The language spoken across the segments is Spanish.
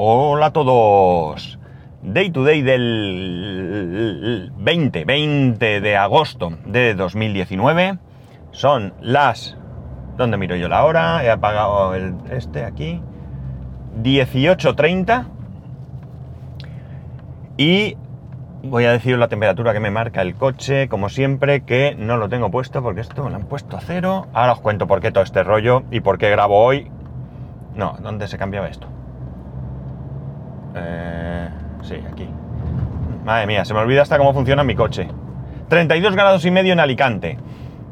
Hola a todos. Day to day del 20, 20 de agosto de 2019. Son las... ¿Dónde miro yo la hora? He apagado el, este aquí. 18.30. Y voy a decir la temperatura que me marca el coche, como siempre, que no lo tengo puesto porque esto me lo han puesto a cero. Ahora os cuento por qué todo este rollo y por qué grabo hoy. No, ¿dónde se cambiaba esto? Eh, sí, aquí. Madre mía, se me olvida hasta cómo funciona mi coche. 32 grados y medio en Alicante.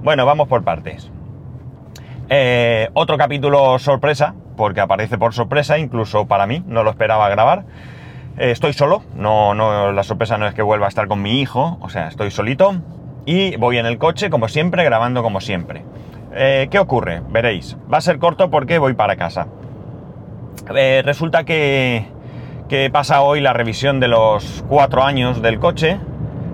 Bueno, vamos por partes. Eh, otro capítulo sorpresa, porque aparece por sorpresa, incluso para mí, no lo esperaba grabar. Eh, estoy solo, no, no, la sorpresa no es que vuelva a estar con mi hijo, o sea, estoy solito y voy en el coche como siempre, grabando como siempre. ¿Qué ocurre? Veréis, va a ser corto porque voy para casa. Resulta que, que pasa hoy la revisión de los cuatro años del coche,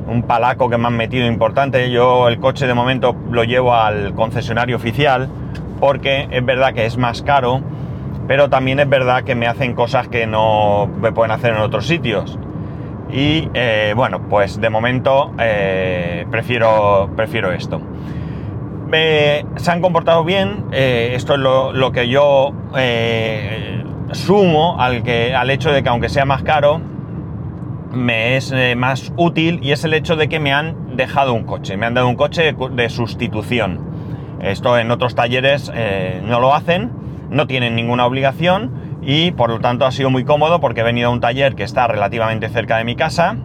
un palaco que me han metido importante. Yo el coche de momento lo llevo al concesionario oficial porque es verdad que es más caro pero también es verdad que me hacen cosas que no me pueden hacer en otros sitios. Y eh, bueno, pues de momento eh, prefiero, prefiero esto. se han comportado bien, eh, esto es lo, que yo sumo al, que, al hecho de que aunque sea más caro, me es más útil y es el hecho de que me han dejado un coche, me han dado un coche de sustitución. Esto en otros talleres no lo hacen no tienen ninguna obligación y por lo tanto ha sido muy cómodo porque he venido a un taller que está relativamente cerca de mi casa,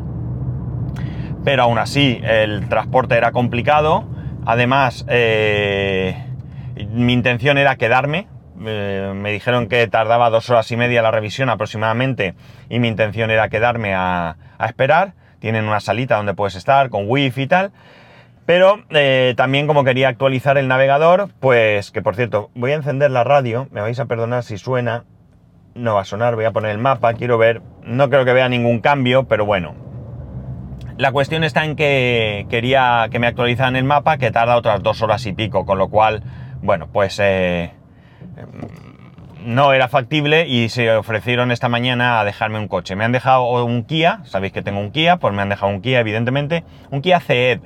pero aún así el transporte era complicado. Además, eh, mi intención era quedarme. Me dijeron que tardaba dos horas y media la revisión aproximadamente y mi intención era quedarme a, a esperar. Tienen una salita donde puedes estar con wifi y tal. Pero eh, también como quería actualizar el navegador, pues que por cierto, voy a encender la radio, me vais a perdonar si suena, no va a sonar, voy a poner el mapa, quiero ver, no creo que vea ningún cambio, pero bueno. La cuestión está en que quería que me actualizaran el mapa, que tarda otras dos horas y pico, con lo cual, bueno, pues eh, no era factible y se ofrecieron esta mañana a dejarme un coche. Me han dejado un Kia, sabéis que tengo un Kia, pues me han dejado un Kia, evidentemente, un Kia CED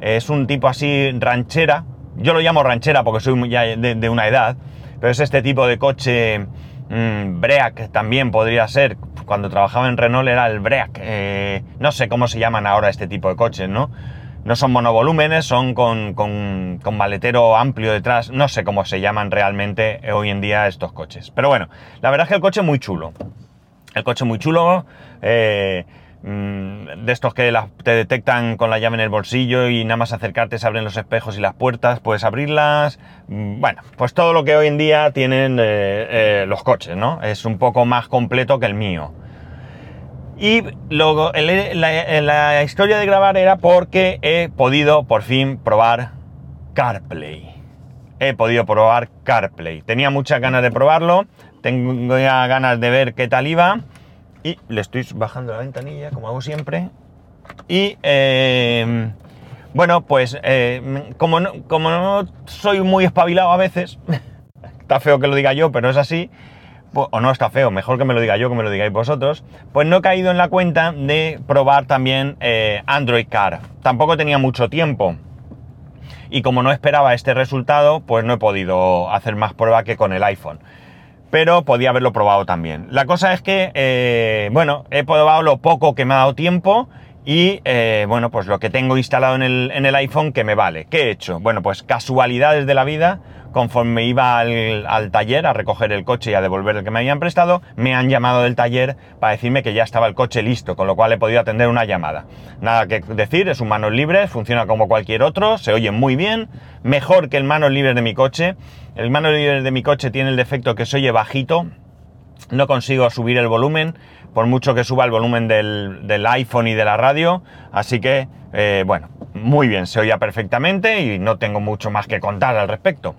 es un tipo así ranchera. Yo lo llamo ranchera porque soy de, una edad. Pero es este tipo de coche mmm, Break también podría ser. Cuando trabajaba en Renault era el Break. Eh, no sé cómo se llaman ahora este tipo de coches, ¿no? No son monovolúmenes, son con, con, maletero amplio detrás. No sé cómo se llaman realmente hoy en día estos coches. Pero bueno, la verdad es que el coche es muy chulo. El coche muy chulo. Eh, Mm, de estos que te detectan con la llave en el bolsillo y nada más acercarte se abren los espejos y las puertas, puedes abrirlas. Mm, bueno, pues todo lo que hoy en día tienen eh, eh, los coches, ¿no? Es un poco más completo que el mío. Y luego la, historia de grabar era porque he podido por fin probar CarPlay. He podido probar CarPlay. Tenía muchas ganas de probarlo, tengo ya ganas de ver qué tal iba y le estoy bajando la ventanilla, como hago siempre. Y eh, bueno, pues eh, como, no, como no soy muy espabilado a veces, está feo que lo diga yo, pero es así, o no está feo, mejor que me lo diga yo que me lo digáis vosotros, pues no he caído en la cuenta de probar también eh, Android Car. Tampoco tenía mucho tiempo. Y como no esperaba este resultado, pues no he podido hacer más prueba que con el iPhone pero podía haberlo probado también. La cosa es que, eh, bueno, he probado lo poco que me ha dado tiempo y, eh, bueno, pues lo que tengo instalado en el, en el, iPhone que me vale. ¿Qué he hecho? Bueno, pues casualidades de la vida, conforme iba al, al, taller a recoger el coche y a devolver el que me habían prestado, me han llamado del taller para decirme que ya estaba el coche listo, con lo cual he podido atender una llamada. Nada que decir, es un manos libres, funciona como cualquier otro, se oye muy bien, mejor que el manos libres de mi coche. El manos libres de mi coche tiene el defecto que se oye bajito, no consigo subir el volumen, por mucho que suba el volumen del, iPhone y de la radio, así que, eh, bueno, muy bien, se oía perfectamente y no tengo mucho más que contar al respecto.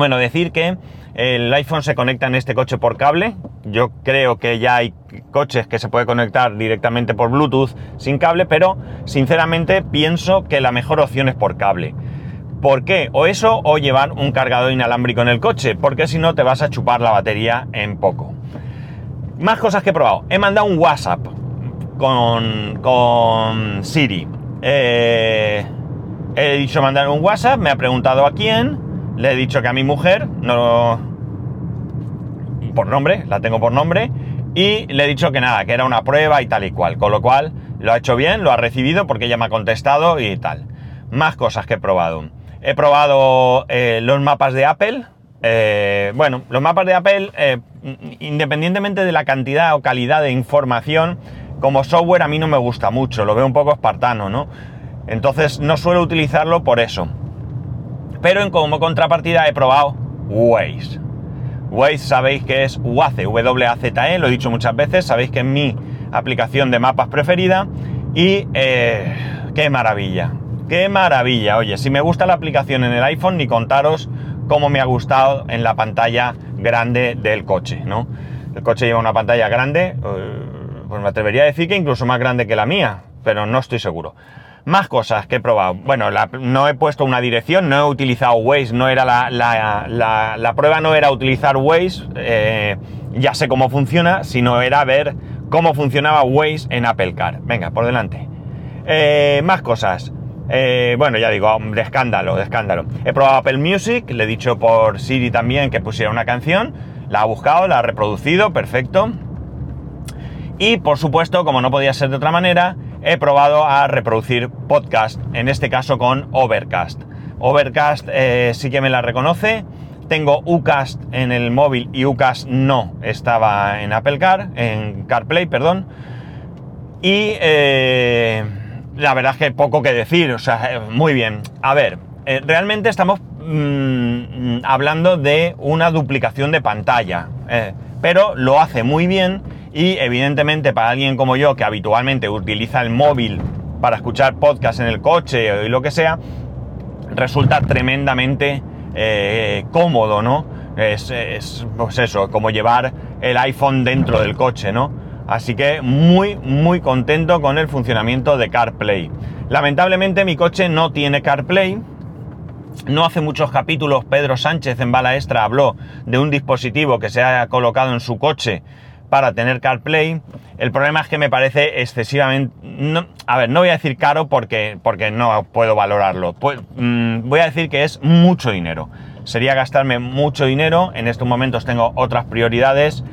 Bueno, decir que el iPhone se conecta en este coche por cable. Yo creo que ya hay coches que se puede conectar directamente por Bluetooth sin cable, pero sinceramente pienso que la mejor opción es por cable. ¿Por qué? O eso o llevar un cargador inalámbrico en el coche, porque si no te vas a chupar la batería en poco. Más cosas que he probado. He mandado un WhatsApp con, con Siri. Eh, he dicho mandar un WhatsApp, me ha preguntado a quién, le he dicho que a mi mujer, no por nombre, la tengo por nombre, y le he dicho que nada, que era una prueba y tal y cual, con lo cual lo ha hecho bien, lo ha recibido porque ella me ha contestado y tal. Más cosas que he probado. He probado eh, los mapas de Apple. Eh, bueno, los mapas de Apple, eh, independientemente de la cantidad o calidad de información, como software a mí no me gusta mucho, lo veo un poco espartano, ¿no? Entonces no suelo utilizarlo por eso. Pero en como contrapartida he probado Waze. Waze sabéis que es WAZE, W-A-Z-E, lo he dicho muchas veces, sabéis que es mi aplicación de mapas preferida y qué maravilla. ¡Qué maravilla! Oye, si me gusta la aplicación en el iPhone, ni contaros cómo me ha gustado en la pantalla grande del coche, ¿no? El coche lleva una pantalla grande, eh, pues me atrevería a decir que incluso más grande que la mía, pero no estoy seguro. Más cosas que he probado. Bueno, no he puesto una dirección, no he utilizado Waze, no era la, prueba no era utilizar Waze, eh, ya sé cómo funciona, sino era ver cómo funcionaba Waze en Apple Car. Venga, por delante. Eh, más cosas. Eh, bueno, ya digo, de escándalo, de escándalo. He probado Apple Music, le he dicho por Siri también que pusiera una canción, la ha buscado, la ha reproducido, perfecto. Y por supuesto, como no podía ser de otra manera, he probado a reproducir podcast, en este caso con Overcast. Overcast eh, sí que me la reconoce. Tengo Ucast en el móvil y Ucast no estaba en Apple Car, en CarPlay, perdón. Y eh, la verdad es que poco que decir, o sea, eh, muy bien. A ver, realmente estamos mm, hablando de una duplicación de pantalla, pero lo hace muy bien y evidentemente para alguien como yo que habitualmente utiliza el móvil para escuchar podcast en el coche y lo que sea, resulta tremendamente cómodo, ¿no? Es, es, pues eso, como llevar el iPhone dentro del coche, ¿no? Así que muy, muy contento con el funcionamiento de CarPlay. Lamentablemente mi coche no tiene CarPlay. No hace muchos capítulos Pedro Sánchez en Bala Extra habló de un dispositivo que se ha colocado en su coche para tener CarPlay. El problema es que me parece excesivamente... a ver, no voy a decir caro porque, porque no puedo valorarlo. Pues, mm, voy a decir que es mucho dinero. Sería gastarme mucho dinero. En estos momentos tengo otras prioridades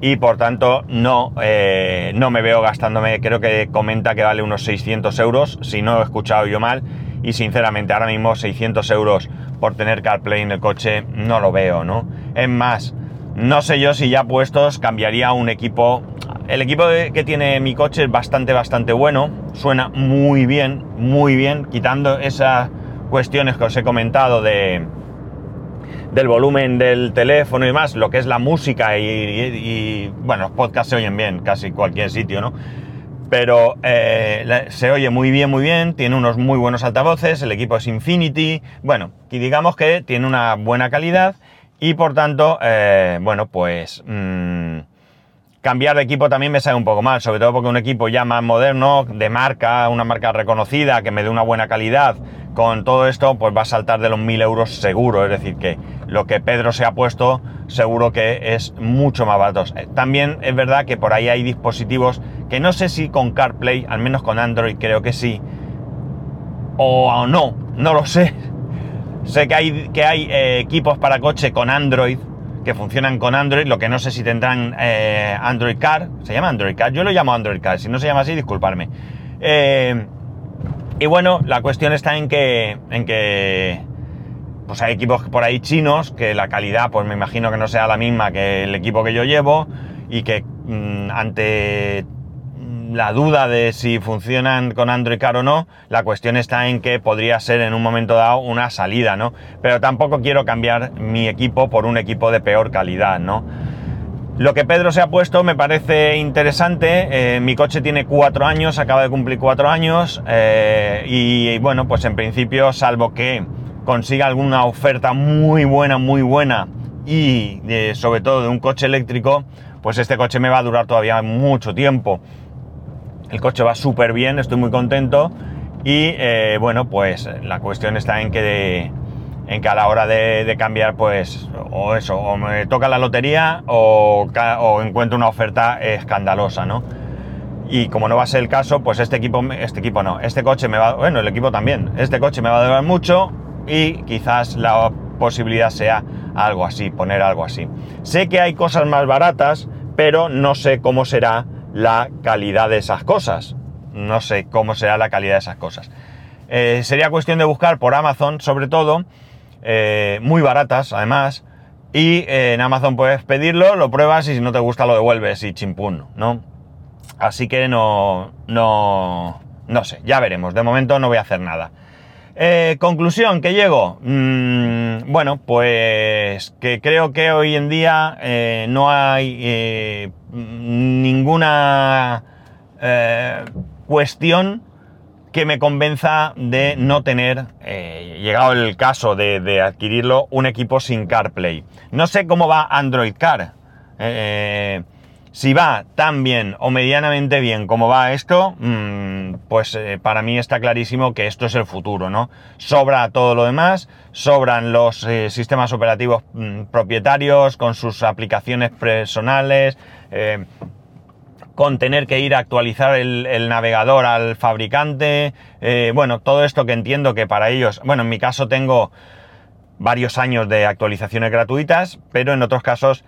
y por tanto no, eh, no me veo gastándome, creo que comenta que vale unos 600 euros, si no he escuchado yo mal, y sinceramente ahora mismo 600 euros por tener CarPlay en el coche no lo veo, ¿no? Es más, no sé yo si ya puestos cambiaría un equipo, el equipo que tiene mi coche es bastante, bastante bueno, suena muy bien, muy bien, quitando esas cuestiones que os he comentado de del volumen del teléfono y más, lo que es la música y, bueno, los podcasts se oyen bien, casi cualquier sitio, ¿no? Pero eh, se oye muy bien, muy bien, tiene unos muy buenos altavoces, el equipo es Infinity, bueno, y digamos que tiene una buena calidad y por tanto, eh, bueno, pues... Mm, cambiar de equipo también me sale un poco mal, sobre todo porque un equipo ya más moderno, de marca, una marca reconocida, que me dé una buena calidad, con todo esto, pues va a saltar de los 1000 euros seguro. Es decir, que lo que Pedro se ha puesto seguro que es mucho más barato. Eh, también es verdad que por ahí hay dispositivos que no sé si con CarPlay, al menos con Android creo que sí, o no, no lo sé. Sé que hay, que hay eh, equipos para coche con Android que funcionan con Android, lo que no sé si tendrán eh, Android Car, se llama Android Car, yo lo llamo Android Car, si no se llama así, disculparme. Eh, y bueno, la cuestión está en que, en que pues hay equipos por ahí chinos que la calidad, pues me imagino que no sea la misma que el equipo que yo llevo y que mm, ante la duda de si funcionan con Android Car o no, la cuestión está en que podría ser en un momento dado una salida, ¿no? Pero tampoco quiero cambiar mi equipo por un equipo de peor calidad, ¿no? Lo que Pedro se ha puesto me parece interesante. Eh, mi coche tiene cuatro años, acaba de cumplir cuatro años. Eh, y, bueno, pues en principio, salvo que consiga alguna oferta muy buena, muy buena, y eh, sobre todo de un coche eléctrico, pues este coche me va a durar todavía mucho tiempo. El coche va súper bien, estoy muy contento. Y bueno, pues la cuestión está en que, en que a la hora de, cambiar, pues, o eso, o me toca la lotería o, encuentro una oferta escandalosa, ¿no? Y como no va a ser el caso, pues este equipo, este equipo no, este coche me va, bueno, el equipo también, este coche me va a durar mucho y quizás la posibilidad sea algo así, poner algo así. Sé que hay cosas más baratas, pero no sé cómo será la calidad de esas cosas. No sé cómo será la calidad de esas cosas. Eh, sería cuestión de buscar por Amazon, sobre todo, eh, muy baratas además, y eh, en Amazon puedes pedirlo, lo pruebas y si no te gusta lo devuelves y chimpún, ¿no? Así que no, no, no sé, ya veremos. De momento no voy a hacer nada. conclusión, que llego. Mm, bueno, pues que creo que hoy en día no hay ninguna cuestión que me convenza de no tener, eh, llegado el caso de, adquirirlo, un equipo sin CarPlay. No sé cómo va Android Car. Eh, si va tan bien o medianamente bien como va esto, mm, pues eh, para mí está clarísimo que esto es el futuro, ¿no? Sobra todo lo demás, sobran los sistemas operativos mm, propietarios con sus aplicaciones personales, con tener que ir a actualizar el, navegador al fabricante. Eh, bueno, todo esto que entiendo que para ellos, bueno, en mi caso tengo varios años de actualizaciones gratuitas, pero en otros casos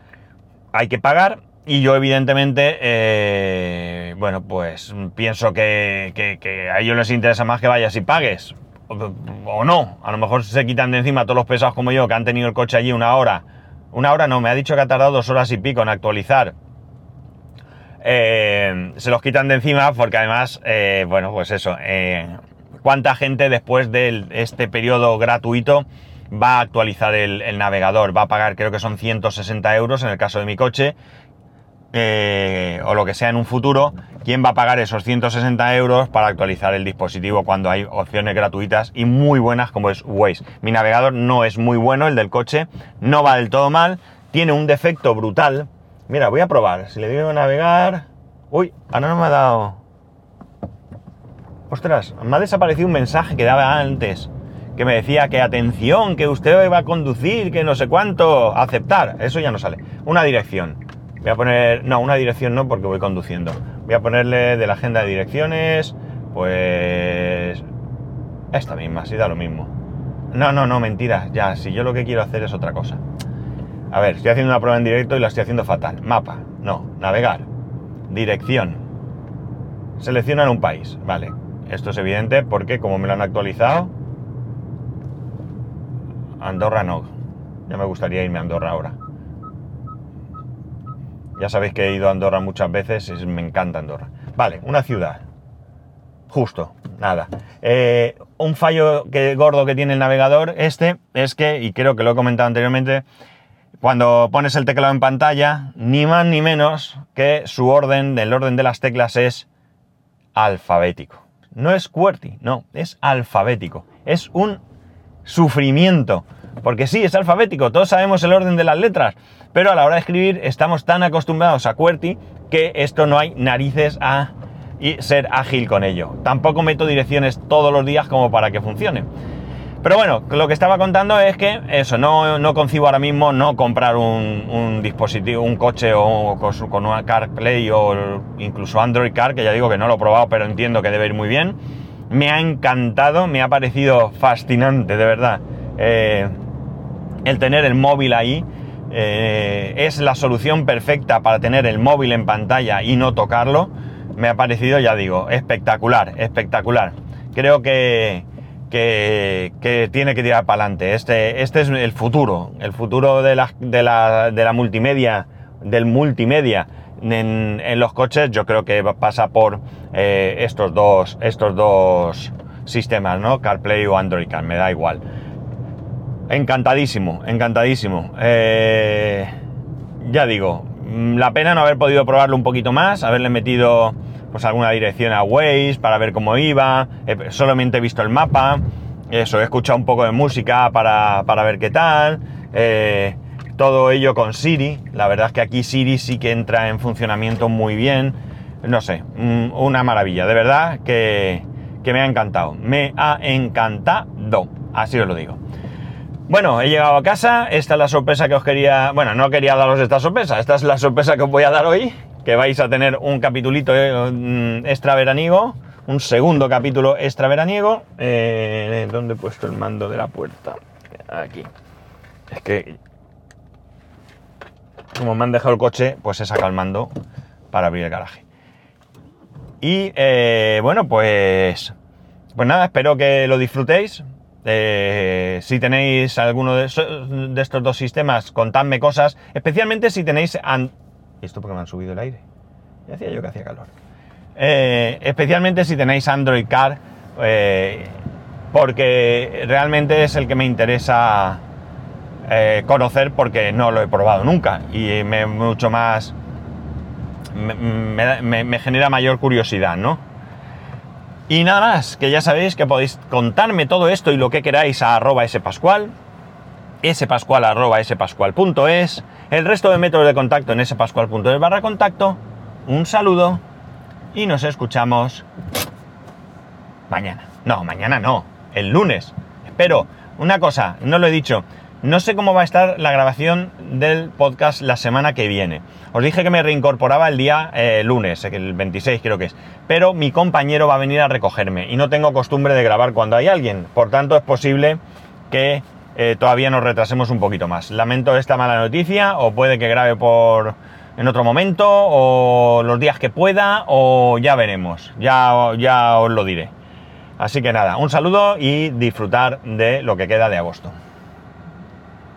hay que pagar. Y yo evidentemente, eh, bueno, pues pienso que, que, a ellos les interesa más que vayas y pagues. O, no, a lo mejor se quitan de encima todos los pesados como yo que han tenido el coche allí una hora. Una hora no, me ha dicho que ha tardado dos horas y pico en actualizar eh, se los quitan de encima porque además, eh, bueno, pues eso, eh, cuánta gente después de este periodo gratuito va a actualizar el, navegador, va a pagar creo que son 160 euros en el caso de mi coche, o lo que sea en un futuro, ¿quién va a pagar esos 160 euros para actualizar el dispositivo cuando hay opciones gratuitas y muy buenas como es Waze? Mi navegador no es muy bueno, el del coche, no va del todo mal, tiene un defecto brutal, Mira, voy a probar. Si le digo navegar... Uy, ahora no me ha dado... Ostras, me ha desaparecido un mensaje que daba antes. Que me decía que atención, que usted va a conducir, que no sé cuánto. Aceptar. Eso ya no sale. Una dirección. Voy a poner... No, una dirección no porque voy conduciendo. Voy a ponerle de la agenda de direcciones. Pues... Esta misma, si da lo mismo. No, no, no, mentira. Ya, si yo lo que quiero hacer es otra cosa. A ver, estoy haciendo una prueba en directo y la estoy haciendo fatal. Mapa, no, navegar, dirección, seleccionar un país. Vale, esto es evidente porque como me lo han actualizado, Andorra no. Ya me gustaría irme a Andorra ahora. Ya sabéis que he ido a Andorra muchas veces, y me encanta Andorra. Vale, una ciudad. Justo, nada. Eh, un fallo que, gordo que tiene el navegador este es que, y creo que lo he comentado anteriormente, cuando pones el teclado en pantalla, ni más ni menos que su orden, el orden de las teclas es alfabético. No es QWERTY, no, es alfabético. Es un sufrimiento. Porque sí, es alfabético, todos sabemos el orden de las letras, pero a la hora de escribir estamos tan acostumbrados a QWERTY que esto no hay narices a ser ágil con ello. Tampoco meto direcciones todos los días como para que funcione. Pero bueno, lo que estaba contando es que eso, no, no concibo ahora mismo no comprar un, dispositivo, un coche o con, una CarPlay o incluso Android Car, que ya digo que no lo he probado, pero entiendo que debe ir muy bien. Me ha encantado, me ha parecido fascinante, de verdad, eh, el tener el móvil ahí. Eh, es la solución perfecta para tener el móvil en pantalla y no tocarlo. Me ha parecido, ya digo, espectacular, espectacular. Creo que, que, tiene que tirar para adelante. Este, este es el futuro, el futuro de la, de la, de la multimedia, del multimedia en, los coches. Yo creo que pasa por eh, estos, dos, estos dos sistemas, ¿no? CarPlay o Android Car, me da igual. Encantadísimo, encantadísimo. Eh, ya digo, la pena no haber podido probarlo un poquito más, haberle metido pues alguna dirección a Waze para ver cómo iba, solamente he visto el mapa, eso, he escuchado un poco de música para, ver qué tal, eh, todo ello con Siri, la verdad es que aquí Siri sí que entra en funcionamiento muy bien, no sé, una maravilla, de verdad que, que me ha encantado, me ha encantado, así os lo digo. Bueno, he llegado a casa, esta es la sorpresa que os quería... Bueno, no quería daros esta sorpresa, esta es la sorpresa que os voy a dar hoy, que vais a tener un capitulito eh, extra veraniego, un segundo capítulo extra veraniego. Eh, ¿Dónde he puesto el mando de la puerta? Aquí. Es que... Como me han dejado el coche, pues he sacado el mando para abrir el garaje. Y eh, bueno, pues... Pues nada, espero que lo disfrutéis. Eh, si tenéis alguno de, estos dos sistemas, contadme cosas, especialmente si tenéis... ¿Esto porque me han subido el aire? Ya decía yo que hacía calor. Eh, especialmente si tenéis Android Car, eh, porque realmente es el que me interesa conocer porque no lo he probado nunca y mucho más... me genera mayor curiosidad, ¿no? Y nada más, que ya sabéis que podéis contarme todo esto y lo que queráis a arroba spascual, spascual arroba spascual.es, el resto de métodos de contacto en spascual.es barra contacto. Un saludo y nos escuchamos mañana. No, mañana no, el lunes. Espero, una cosa, no lo he dicho, no sé cómo va a estar la grabación del podcast la semana que viene. Os dije que me reincorporaba el día eh, lunes, el 26 creo que es. Pero mi compañero va a venir a recogerme y no tengo costumbre de grabar cuando hay alguien. Por tanto, es posible que eh, todavía nos retrasemos un poquito más. Lamento esta mala noticia o puede que grabe por en otro momento o los días que pueda o ya veremos. Ya, ya os lo diré. Así que nada, un saludo y disfrutar de lo que queda de agosto.